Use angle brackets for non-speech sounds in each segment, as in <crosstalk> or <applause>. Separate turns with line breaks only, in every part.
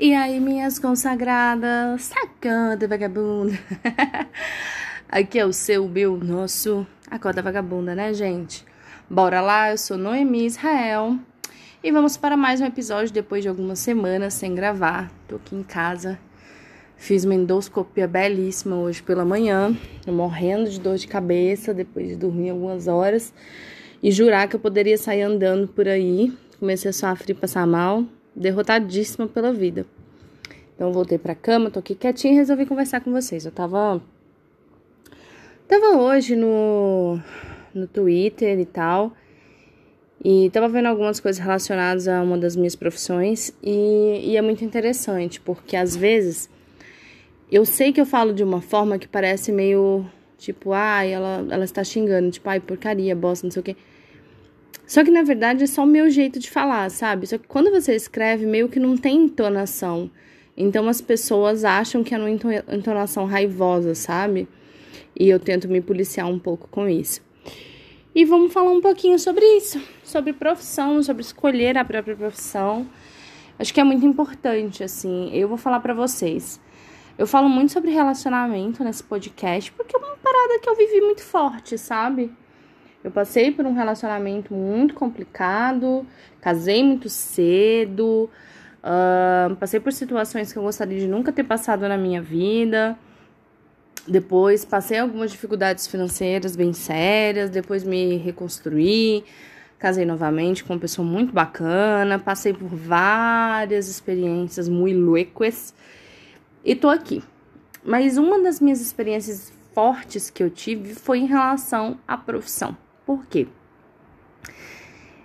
E aí, minhas consagradas, sacando vagabunda. <laughs> Aqui é o seu, meu, nosso Acorda Vagabunda, né, gente? Bora lá, eu sou Noemi Israel e vamos para mais um episódio depois de algumas semanas sem gravar. Tô aqui em casa, fiz uma endoscopia belíssima hoje pela manhã, tô morrendo de dor de cabeça depois de dormir algumas horas e jurar que eu poderia sair andando por aí. Comecei a sofrer e passar mal, derrotadíssima pela vida. Então voltei pra cama, tô aqui quietinha e resolvi conversar com vocês. Eu tava tava hoje no no Twitter e tal, e tava vendo algumas coisas relacionadas a uma das minhas profissões e, e é muito interessante, porque às vezes eu sei que eu falo de uma forma que parece meio tipo, ai, ah, ela, ela está xingando, tipo, ai, porcaria, bosta, não sei o quê. Só que na verdade é só o meu jeito de falar, sabe? Só que quando você escreve, meio que não tem entonação. Então as pessoas acham que é uma entonação raivosa, sabe? E eu tento me policiar um pouco com isso. E vamos falar um pouquinho sobre isso, sobre profissão, sobre escolher a própria profissão. Acho que é muito importante, assim. Eu vou falar para vocês. Eu falo muito sobre relacionamento nesse podcast porque é uma parada que eu vivi muito forte, sabe? Eu passei por um relacionamento muito complicado, casei muito cedo, uh, passei por situações que eu gostaria de nunca ter passado na minha vida. Depois passei algumas dificuldades financeiras bem sérias, depois me reconstruí, casei novamente com uma pessoa muito bacana, passei por várias experiências muito loucas e tô aqui. Mas uma das minhas experiências fortes que eu tive foi em relação à profissão. Por quê?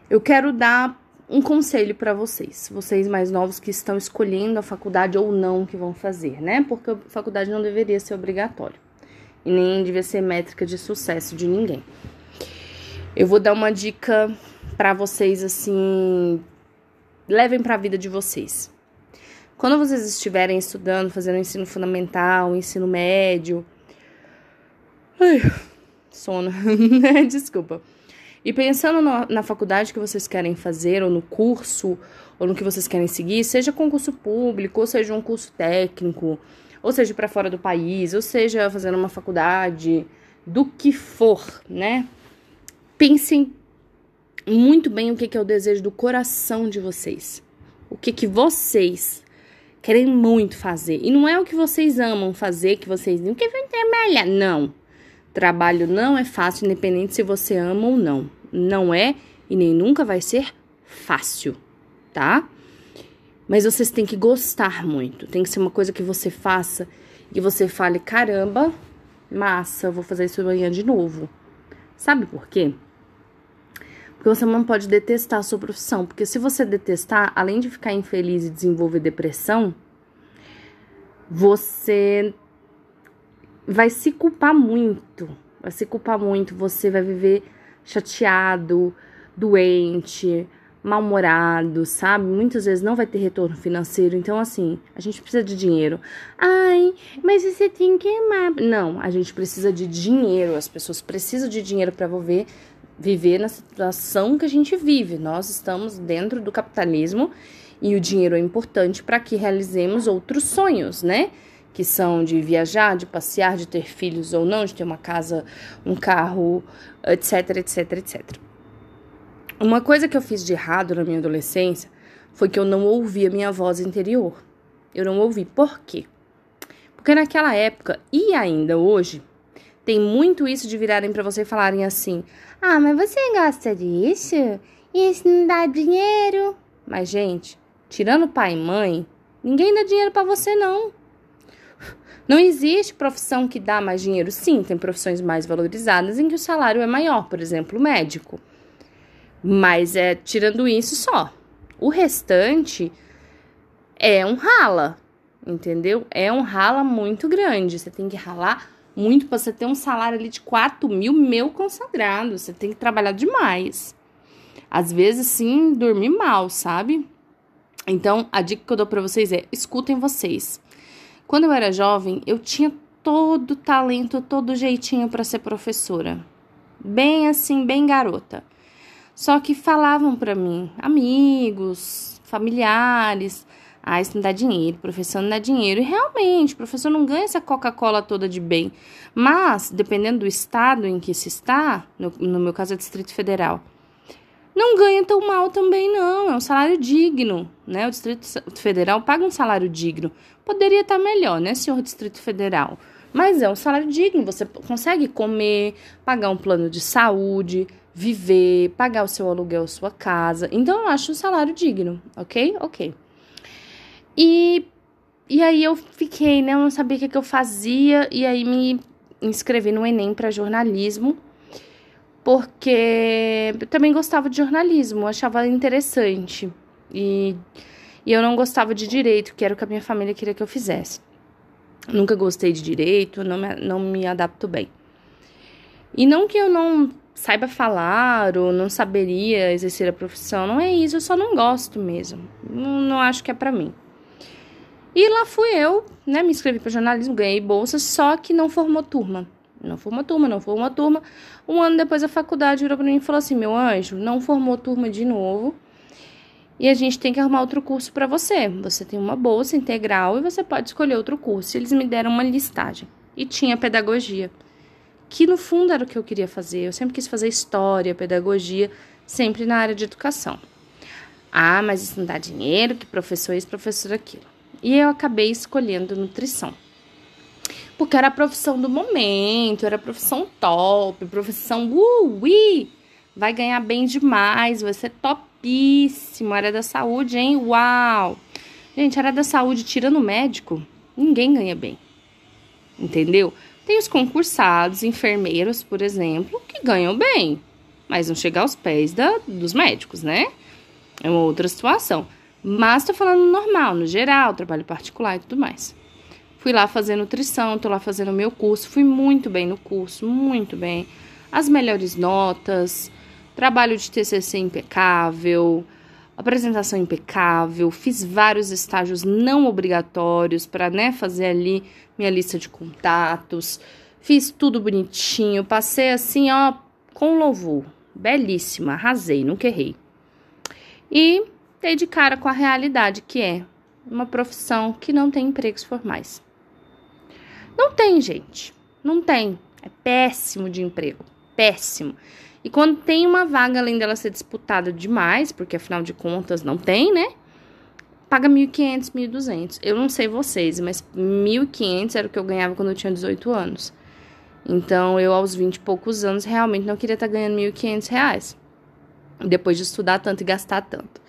Eu quero dar um conselho para vocês, vocês mais novos que estão escolhendo a faculdade ou não que vão fazer, né? Porque a faculdade não deveria ser obrigatório e nem devia ser métrica de sucesso de ninguém. Eu vou dar uma dica para vocês assim, levem para a vida de vocês. Quando vocês estiverem estudando, fazendo ensino fundamental, ensino médio, ai, sono, <laughs> desculpa. E pensando no, na faculdade que vocês querem fazer, ou no curso, ou no que vocês querem seguir, seja concurso público, ou seja um curso técnico, ou seja para fora do país, ou seja fazendo uma faculdade, do que for, né? Pensem muito bem o que, que é o desejo do coração de vocês. O que, que vocês querem muito fazer. E não é o que vocês amam fazer, que vocês não querem trabalhar. Não. Trabalho não é fácil, independente se você ama ou não. Não é e nem nunca vai ser fácil, tá? Mas vocês têm que gostar muito. Tem que ser uma coisa que você faça e você fale: caramba, massa, vou fazer isso amanhã de novo. Sabe por quê? Porque você não pode detestar a sua profissão. Porque se você detestar, além de ficar infeliz e desenvolver depressão, você vai se culpar muito. Vai se culpar muito. Você vai viver chateado, doente, mal-humorado, sabe? Muitas vezes não vai ter retorno financeiro. Então, assim, a gente precisa de dinheiro. Ai, mas você tem que amar. Não, a gente precisa de dinheiro. As pessoas precisam de dinheiro para viver, viver na situação que a gente vive. Nós estamos dentro do capitalismo e o dinheiro é importante para que realizemos outros sonhos, né? Que são de viajar, de passear, de ter filhos ou não, de ter uma casa, um carro, etc, etc, etc. Uma coisa que eu fiz de errado na minha adolescência foi que eu não ouvi a minha voz interior. Eu não ouvi. Por quê? Porque naquela época e ainda hoje tem muito isso de virarem para você e falarem assim: "Ah, mas você gosta disso? Isso não dá dinheiro?" Mas gente, tirando pai e mãe, ninguém dá dinheiro para você não. Não existe profissão que dá mais dinheiro. Sim, tem profissões mais valorizadas em que o salário é maior, por exemplo, médico. Mas é tirando isso só. O restante é um rala, entendeu? É um rala muito grande. Você tem que ralar muito para você ter um salário ali de 4 mil meu consagrado. Você tem que trabalhar demais. Às vezes, sim, dormir mal, sabe? Então, a dica que eu dou para vocês é: escutem vocês. Quando eu era jovem, eu tinha todo talento, todo jeitinho para ser professora. Bem assim, bem garota. Só que falavam para mim, amigos, familiares, Ah, isso não dá dinheiro, professor não dá dinheiro. E realmente, o professor não ganha essa Coca-Cola toda de bem. Mas, dependendo do estado em que se está, no, no meu caso é Distrito Federal, não ganha tão mal também, não. É um salário digno, né? O Distrito Federal paga um salário digno. Poderia estar melhor, né, senhor Distrito Federal? Mas é um salário digno. Você consegue comer, pagar um plano de saúde, viver, pagar o seu aluguel, sua casa. Então, eu acho um salário digno, ok? Ok. E, e aí eu fiquei, né? Eu não sabia o que, que eu fazia. E aí me inscrevi no Enem para jornalismo porque eu também gostava de jornalismo, achava interessante. E, e eu não gostava de direito, que era o que a minha família queria que eu fizesse. Nunca gostei de direito, não me, não me adapto bem. E não que eu não saiba falar ou não saberia exercer a profissão, não é isso, eu só não gosto mesmo. Não, não acho que é para mim. E lá fui eu, né, me inscrevi para jornalismo, ganhei bolsa, só que não formou turma. Não formou turma, não formou turma. Um ano depois a faculdade virou para mim e falou assim: meu anjo, não formou turma de novo. E a gente tem que arrumar outro curso para você. Você tem uma bolsa integral e você pode escolher outro curso. Eles me deram uma listagem. E tinha pedagogia, que no fundo era o que eu queria fazer. Eu sempre quis fazer história, pedagogia, sempre na área de educação. Ah, mas isso não dá dinheiro, que professor é isso, professor aquilo. E eu acabei escolhendo nutrição porque era a profissão do momento, era a profissão top, profissão ui, vai ganhar bem demais, vai ser topíssimo, área da saúde, hein? Uau! Gente, área da saúde, tirando médico, ninguém ganha bem, entendeu? Tem os concursados, enfermeiros, por exemplo, que ganham bem, mas não chega aos pés da, dos médicos, né? É uma outra situação. Mas tô falando normal, no geral, trabalho particular e tudo mais. Fui lá fazer nutrição, tô lá fazendo meu curso, fui muito bem no curso, muito bem. As melhores notas, trabalho de TCC impecável, apresentação impecável, fiz vários estágios não obrigatórios para, né, fazer ali minha lista de contatos. Fiz tudo bonitinho, passei assim, ó, com louvor. Belíssima, arrasei, nunca errei. E dei de cara com a realidade que é uma profissão que não tem empregos formais. Não tem, gente. Não tem. É péssimo de emprego. Péssimo. E quando tem uma vaga, além dela ser disputada demais, porque afinal de contas não tem, né? Paga 1.500, 1.200. Eu não sei vocês, mas 1.500 era o que eu ganhava quando eu tinha 18 anos. Então, eu aos 20 e poucos anos realmente não queria estar ganhando 1.500 reais. Depois de estudar tanto e gastar tanto.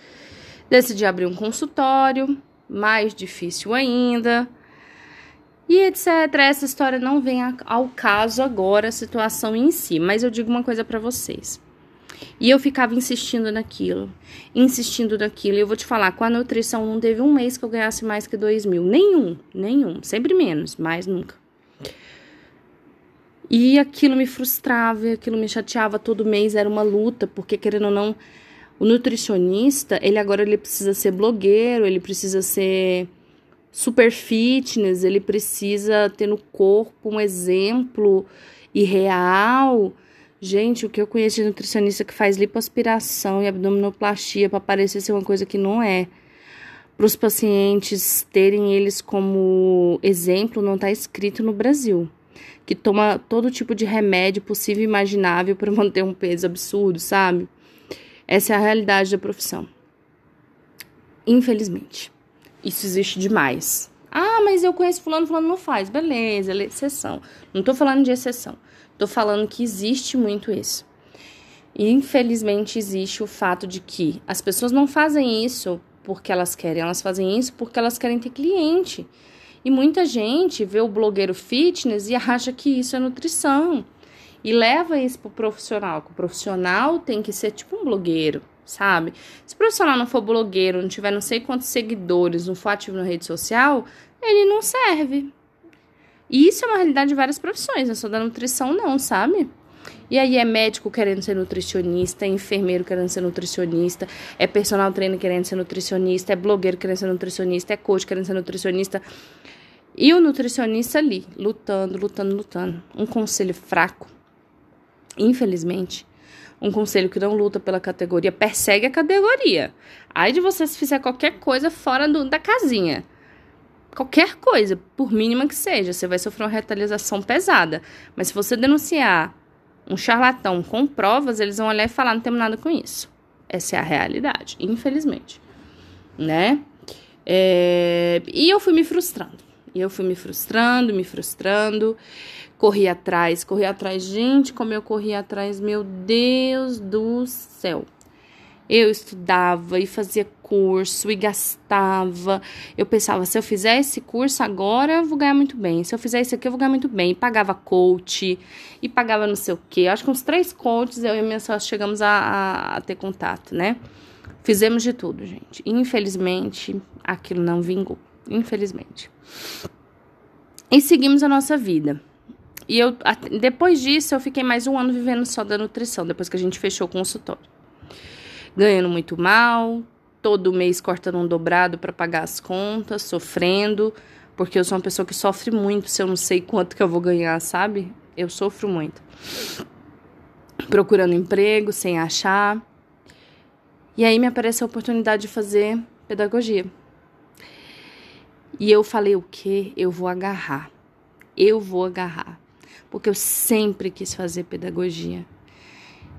Decidi abrir um consultório, mais difícil ainda e etc. Essa história não vem ao caso agora, a situação em si, mas eu digo uma coisa para vocês. E eu ficava insistindo naquilo, insistindo naquilo. E eu vou te falar, com a nutrição não teve um mês que eu ganhasse mais que dois mil. Nenhum, nenhum. Sempre menos, mais nunca. E aquilo me frustrava, aquilo me chateava todo mês, era uma luta, porque querendo ou não, o nutricionista, ele agora ele precisa ser blogueiro, ele precisa ser super fitness, ele precisa ter no corpo um exemplo irreal. Gente, o que eu conheço de nutricionista que faz lipoaspiração e abdominoplastia para parecer ser uma coisa que não é. Para os pacientes terem eles como exemplo, não está escrito no Brasil. Que toma todo tipo de remédio possível e imaginável para <laughs> manter um peso absurdo, sabe? Essa é a realidade da profissão. Infelizmente. Isso existe demais. Ah, mas eu conheço fulano, fulano não faz. Beleza, é exceção. Não tô falando de exceção. Tô falando que existe muito isso. E infelizmente existe o fato de que as pessoas não fazem isso porque elas querem, elas fazem isso porque elas querem ter cliente. E muita gente vê o blogueiro fitness e acha que isso é nutrição. E leva isso pro profissional, que o profissional tem que ser tipo um blogueiro sabe? Se o profissional não for blogueiro, não tiver não sei quantos seguidores, não for ativo na rede social, ele não serve. E isso é uma realidade de várias profissões, não só da nutrição, não, sabe? E aí é médico querendo ser nutricionista, é enfermeiro querendo ser nutricionista, é personal trainer querendo ser nutricionista, é blogueiro querendo ser nutricionista, é coach querendo ser nutricionista. E o nutricionista ali, lutando, lutando, lutando. Um conselho fraco, infelizmente, Um conselho que não luta pela categoria, persegue a categoria. Aí de você se fizer qualquer coisa fora do, da casinha. Qualquer coisa, por mínima que seja, você vai sofrer uma retaliação pesada. Mas se você denunciar um charlatão com provas, eles vão olhar e falar: não temos nada com isso. Essa é a realidade, infelizmente. Né? É... E eu fui me frustrando. E eu fui me frustrando, me frustrando. Corri atrás, corri atrás. Gente, como eu corri atrás, meu Deus do céu. Eu estudava e fazia curso e gastava. Eu pensava, se eu fizer esse curso agora, eu vou ganhar muito bem. Se eu fizer isso aqui, eu vou ganhar muito bem. E pagava coach, e pagava não sei o quê. Acho que uns três coaches eu e minha sócia chegamos a, a, a ter contato, né? Fizemos de tudo, gente. Infelizmente, aquilo não vingou. Infelizmente. E seguimos a nossa vida. E eu, depois disso, eu fiquei mais um ano vivendo só da nutrição, depois que a gente fechou o consultório ganhando muito mal, todo mês cortando um dobrado para pagar as contas, sofrendo, porque eu sou uma pessoa que sofre muito se eu não sei quanto que eu vou ganhar, sabe? Eu sofro muito. Procurando emprego sem achar. E aí me apareceu a oportunidade de fazer pedagogia. E eu falei o quê? Eu vou agarrar. Eu vou agarrar. Porque eu sempre quis fazer pedagogia.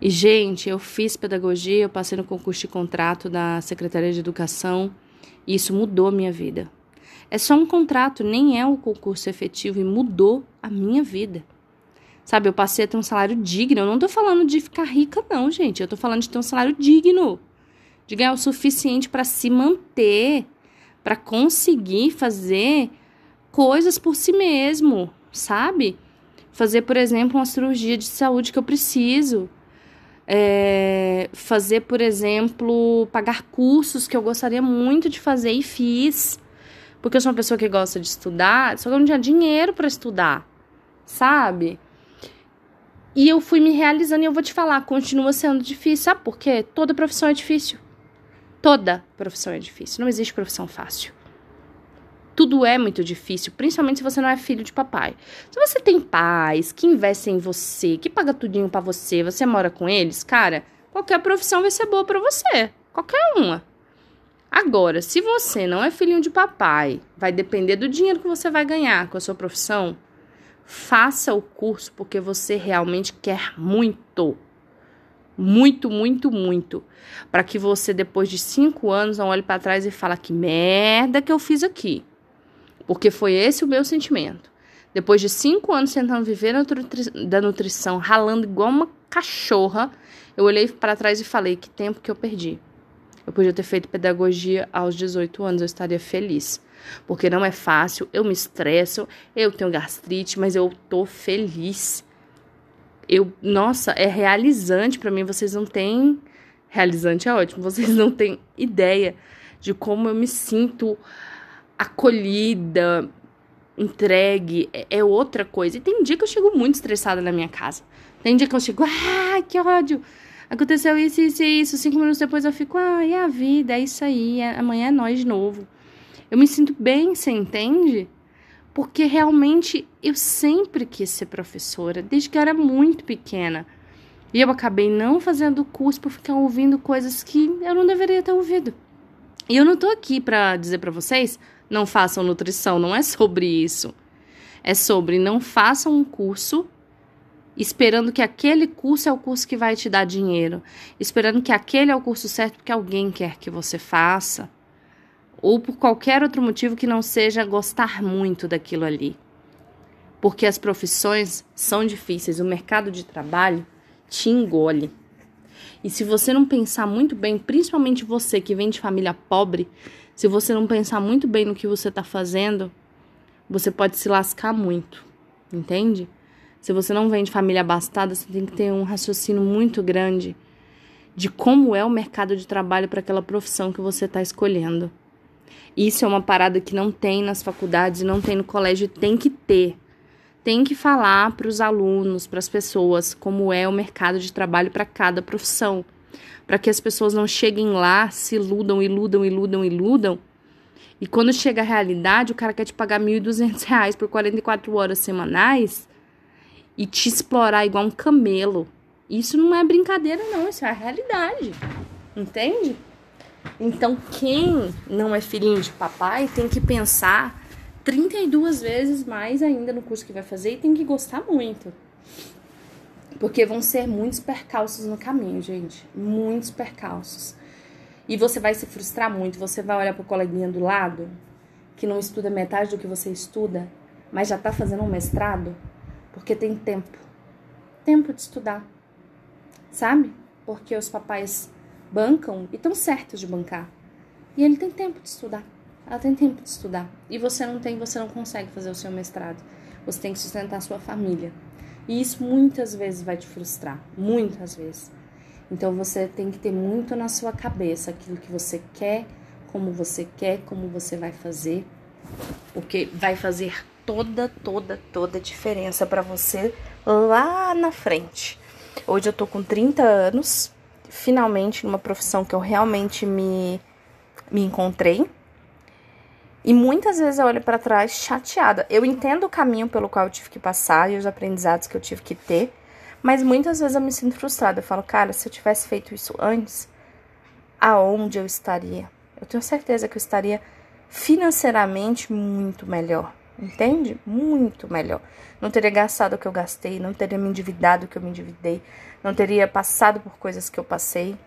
E, gente, eu fiz pedagogia, eu passei no concurso de contrato da Secretaria de Educação e isso mudou a minha vida. É só um contrato, nem é um concurso efetivo e mudou a minha vida. Sabe, eu passei a ter um salário digno. Eu não tô falando de ficar rica, não, gente. Eu tô falando de ter um salário digno. De ganhar o suficiente para se manter, para conseguir fazer coisas por si mesmo, sabe? Fazer, por exemplo, uma cirurgia de saúde que eu preciso é, fazer, por exemplo, pagar cursos que eu gostaria muito de fazer e fiz. Porque eu sou uma pessoa que gosta de estudar, só que eu não tinha dinheiro para estudar, sabe? E eu fui me realizando e eu vou te falar, continua sendo difícil. Sabe por quê? Toda profissão é difícil. Toda profissão é difícil. Não existe profissão fácil. Tudo é muito difícil, principalmente se você não é filho de papai. Se você tem pais que investem em você, que paga tudinho para você, você mora com eles, cara, qualquer profissão vai ser boa para você, qualquer uma. Agora, se você não é filhinho de papai, vai depender do dinheiro que você vai ganhar com a sua profissão, faça o curso porque você realmente quer muito. Muito, muito, muito. Para que você, depois de cinco anos, não olhe para trás e fale que merda que eu fiz aqui. Porque foi esse o meu sentimento. Depois de cinco anos tentando viver da nutrição, ralando igual uma cachorra, eu olhei para trás e falei: que tempo que eu perdi. Eu podia ter feito pedagogia aos 18 anos, eu estaria feliz. Porque não é fácil, eu me estresso, eu tenho gastrite, mas eu tô feliz. Eu, nossa, é realizante para mim, vocês não têm realizante é ótimo, vocês não têm ideia de como eu me sinto acolhida, entregue, é, é, outra coisa. E tem dia que eu chego muito estressada na minha casa. Tem dia que eu chego, ah, que ódio. Aconteceu isso, isso e isso. Cinco minutos depois eu fico, ah, é a vida, é isso aí, é, amanhã é nós de novo. Eu me sinto bem, você entende? Porque realmente eu sempre quis ser professora, desde que eu era muito pequena. E eu acabei não fazendo curso por ficar ouvindo coisas que eu não deveria ter ouvido. E eu não tô aqui para dizer para vocês, não façam nutrição, não é sobre isso. É sobre não façam um curso esperando que aquele curso é o curso que vai te dar dinheiro, esperando que aquele é o curso certo porque alguém quer que você faça, ou por qualquer outro motivo que não seja gostar muito daquilo ali. Porque as profissões são difíceis, o mercado de trabalho te engole. E se você não pensar muito bem, principalmente você que vem de família pobre, se você não pensar muito bem no que você está fazendo, você pode se lascar muito, entende? Se você não vem de família abastada, você tem que ter um raciocínio muito grande de como é o mercado de trabalho para aquela profissão que você está escolhendo. Isso é uma parada que não tem nas faculdades, não tem no colégio, tem que ter. Tem que falar para os alunos, para as pessoas, como é o mercado de trabalho para cada profissão para que as pessoas não cheguem lá, se iludam, iludam, iludam, iludam. E quando chega a realidade, o cara quer te pagar R$ 1.200 por 44 horas semanais e te explorar igual um camelo. Isso não é brincadeira, não, isso é a realidade. Entende? Então, quem não é filhinho de papai tem que pensar 32 vezes mais ainda no curso que vai fazer e tem que gostar muito. Porque vão ser muitos percalços no caminho, gente. Muitos percalços. E você vai se frustrar muito. Você vai olhar pro coleguinha do lado, que não estuda metade do que você estuda, mas já tá fazendo um mestrado, porque tem tempo. Tempo de estudar. Sabe? Porque os papais bancam e estão certos de bancar. E ele tem tempo de estudar. Ela tem tempo de estudar. E você não tem, você não consegue fazer o seu mestrado. Você tem que sustentar a sua família. E isso muitas vezes vai te frustrar, muitas vezes. Então você tem que ter muito na sua cabeça aquilo que você quer, como você quer, como você vai fazer, porque vai fazer toda, toda, toda diferença para você lá na frente. Hoje eu tô com 30 anos, finalmente numa profissão que eu realmente me me encontrei, e muitas vezes eu olho para trás chateada. Eu entendo o caminho pelo qual eu tive que passar e os aprendizados que eu tive que ter, mas muitas vezes eu me sinto frustrada. Eu falo, cara, se eu tivesse feito isso antes, aonde eu estaria? Eu tenho certeza que eu estaria financeiramente muito melhor. Entende? Muito melhor. Não teria gastado o que eu gastei, não teria me endividado o que eu me endividei, não teria passado por coisas que eu passei.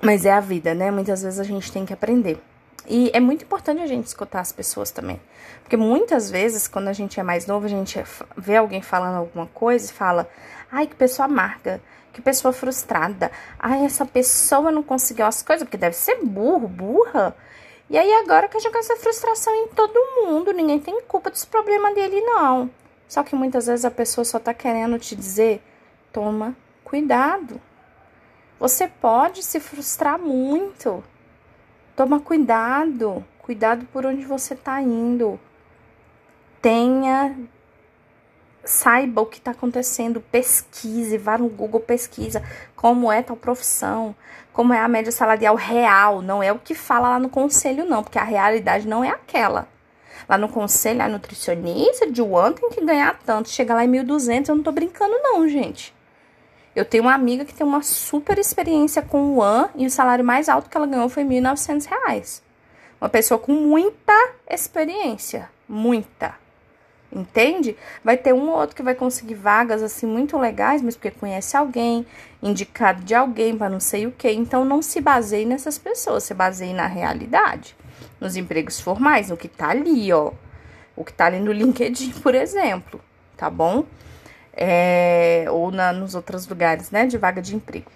Mas é a vida, né? Muitas vezes a gente tem que aprender. E é muito importante a gente escutar as pessoas também. Porque muitas vezes, quando a gente é mais novo, a gente vê alguém falando alguma coisa e fala: ai, que pessoa amarga, que pessoa frustrada, ai, essa pessoa não conseguiu as coisas, porque deve ser burro, burra. E aí agora que jogar essa frustração em todo mundo, ninguém tem culpa dos problemas dele, não. Só que muitas vezes a pessoa só tá querendo te dizer: toma cuidado. Você pode se frustrar muito. Toma cuidado, cuidado por onde você está indo. Tenha, saiba o que está acontecendo, pesquise, vá no Google, pesquisa como é tal profissão, como é a média salarial real, não é o que fala lá no conselho, não, porque a realidade não é aquela. Lá no conselho, a nutricionista de one tem que ganhar tanto, chega lá em 1.200, eu não tô brincando não, gente. Eu tenho uma amiga que tem uma super experiência com o One e o salário mais alto que ela ganhou foi R$ 1.900. Uma pessoa com muita experiência, muita. Entende? Vai ter um ou outro que vai conseguir vagas assim muito legais, mas porque conhece alguém, indicado de alguém para não sei o que. Então não se baseie nessas pessoas, se baseie na realidade, nos empregos formais, no que tá ali, ó. O que tá ali no <laughs> LinkedIn, por exemplo, tá bom? é, ou na, nos outros lugares, né, de vaga de emprego.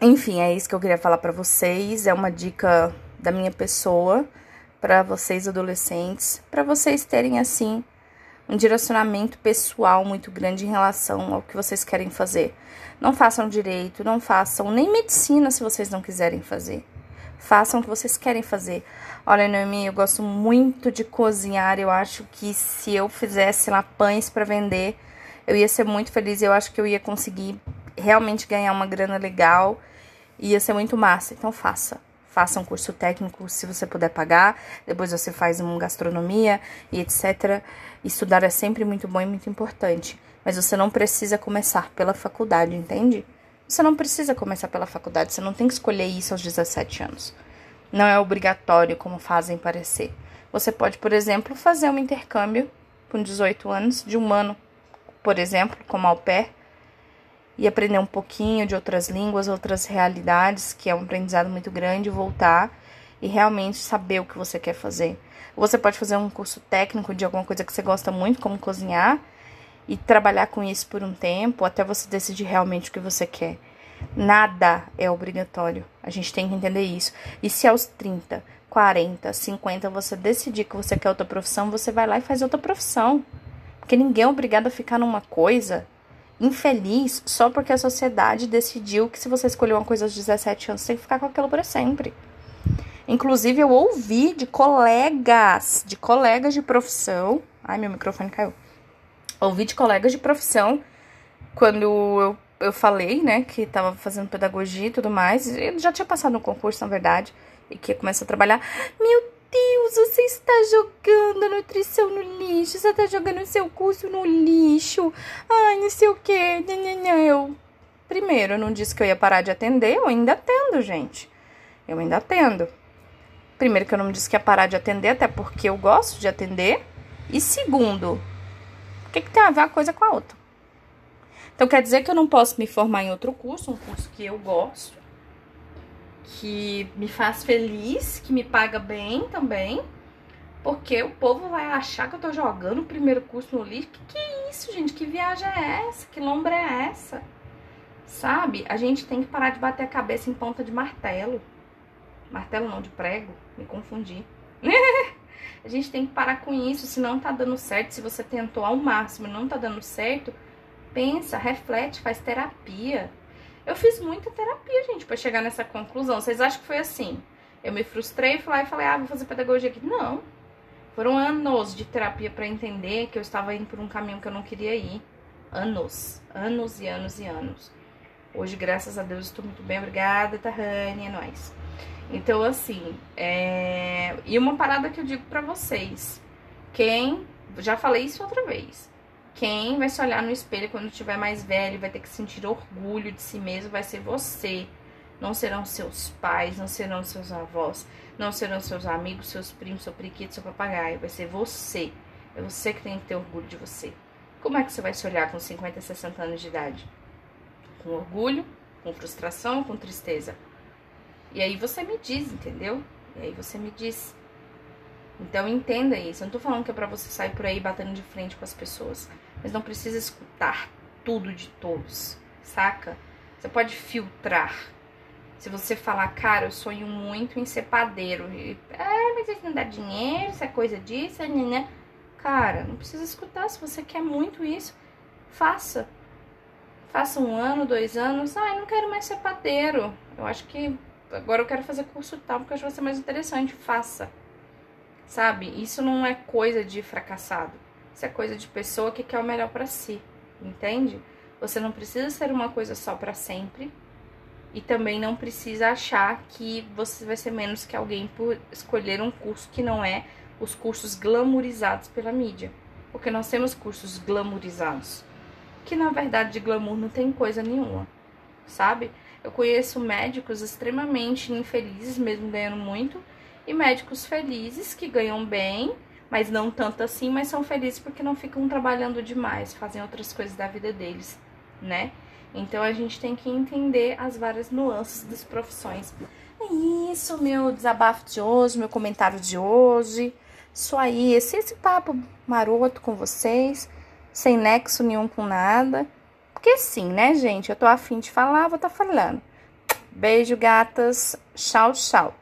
Enfim, é isso que eu queria falar para vocês. É uma dica da minha pessoa para vocês adolescentes, para vocês terem assim um direcionamento pessoal muito grande em relação ao que vocês querem fazer. Não façam direito, não façam nem medicina se vocês não quiserem fazer. Façam o que vocês querem fazer. Olha, Noemi, eu gosto muito de cozinhar. Eu acho que se eu fizesse lá pães para vender, eu ia ser muito feliz. Eu acho que eu ia conseguir realmente ganhar uma grana legal. Ia ser muito massa. Então faça. Faça um curso técnico se você puder pagar. Depois você faz uma gastronomia e etc. Estudar é sempre muito bom e muito importante. Mas você não precisa começar pela faculdade, entende? Você não precisa começar pela faculdade. Você não tem que escolher isso aos 17 anos. Não é obrigatório como fazem parecer. Você pode, por exemplo, fazer um intercâmbio com 18 anos de um ano por exemplo, como au pair, e aprender um pouquinho de outras línguas, outras realidades, que é um aprendizado muito grande, voltar e realmente saber o que você quer fazer. Você pode fazer um curso técnico de alguma coisa que você gosta muito, como cozinhar, e trabalhar com isso por um tempo, até você decidir realmente o que você quer. Nada é obrigatório. A gente tem que entender isso. E se aos 30, 40, 50 você decidir que você quer outra profissão, você vai lá e faz outra profissão. Porque ninguém é obrigado a ficar numa coisa infeliz só porque a sociedade decidiu que se você escolheu uma coisa aos 17 anos, você tem que ficar com aquilo para sempre. Inclusive, eu ouvi de colegas, de colegas de profissão. Ai, meu microfone caiu. Ouvi de colegas de profissão quando eu, eu falei, né, que tava fazendo pedagogia e tudo mais. Eu já tinha passado no concurso, na verdade, e que ia começar a trabalhar. Meu Deus, você está jogando a nutrição no lixo, você está jogando o seu curso no lixo. Ai, não sei o quê. Eu, primeiro, eu não disse que eu ia parar de atender, eu ainda atendo, gente. Eu ainda atendo. Primeiro, que eu não disse que ia parar de atender, até porque eu gosto de atender. E segundo, o que, que tem a ver uma coisa com a outra? Então, quer dizer que eu não posso me formar em outro curso, um curso que eu gosto que me faz feliz, que me paga bem também. Porque o povo vai achar que eu tô jogando o primeiro curso no lixo. Que que é isso, gente? Que viagem é essa? Que lombra é essa? Sabe? A gente tem que parar de bater a cabeça em ponta de martelo. Martelo não, de prego. Me confundi. <laughs> a gente tem que parar com isso. Se não tá dando certo, se você tentou ao máximo e não tá dando certo, pensa, reflete, faz terapia. Eu fiz muita terapia, gente, para chegar nessa conclusão. Vocês acham que foi assim? Eu me frustrei, fui lá e falei, ah, vou fazer pedagogia aqui. Não. Foram anos de terapia para entender que eu estava indo por um caminho que eu não queria ir. Anos. Anos e anos e anos. Hoje, graças a Deus, estou muito bem. Obrigada, Tahane, é nóis. Então, assim, é... e uma parada que eu digo para vocês. Quem... Já falei isso outra vez. Quem vai se olhar no espelho quando tiver mais velho, vai ter que sentir orgulho de si mesmo, vai ser você. Não serão seus pais, não serão seus avós, não serão seus amigos, seus primos, seu periquito, seu papagaio. Vai ser você. É você que tem que ter orgulho de você. Como é que você vai se olhar com 50, 60 anos de idade? Com orgulho, com frustração, com tristeza? E aí você me diz, entendeu? E aí você me diz. Então entenda isso. Eu não tô falando que é pra você sair por aí batendo de frente com as pessoas. Mas não precisa escutar tudo de todos, saca? Você pode filtrar. Se você falar, cara, eu sonho muito em ser padeiro. E, ah, mas isso não dá dinheiro, isso é coisa disso, né? Cara, não precisa escutar. Se você quer muito isso, faça. Faça um ano, dois anos. Ah, eu não quero mais ser padeiro. Eu acho que agora eu quero fazer curso tal, porque eu acho que vai ser mais interessante. Faça. Sabe? Isso não é coisa de fracassado. Isso é coisa de pessoa que quer o melhor para si, entende? Você não precisa ser uma coisa só para sempre e também não precisa achar que você vai ser menos que alguém por escolher um curso que não é os cursos glamorizados pela mídia. Porque nós temos cursos glamorizados, que na verdade de glamour não tem coisa nenhuma, sabe? Eu conheço médicos extremamente infelizes, mesmo ganhando muito, e médicos felizes que ganham bem, mas não tanto assim, mas são felizes porque não ficam trabalhando demais, fazem outras coisas da vida deles, né? Então a gente tem que entender as várias nuances das profissões. É isso, meu desabafo de hoje, meu comentário de hoje. Isso aí, esse, esse papo maroto com vocês, sem nexo nenhum com nada. Porque sim, né, gente? Eu tô afim de falar, vou estar tá falando. Beijo, gatas. Tchau, tchau.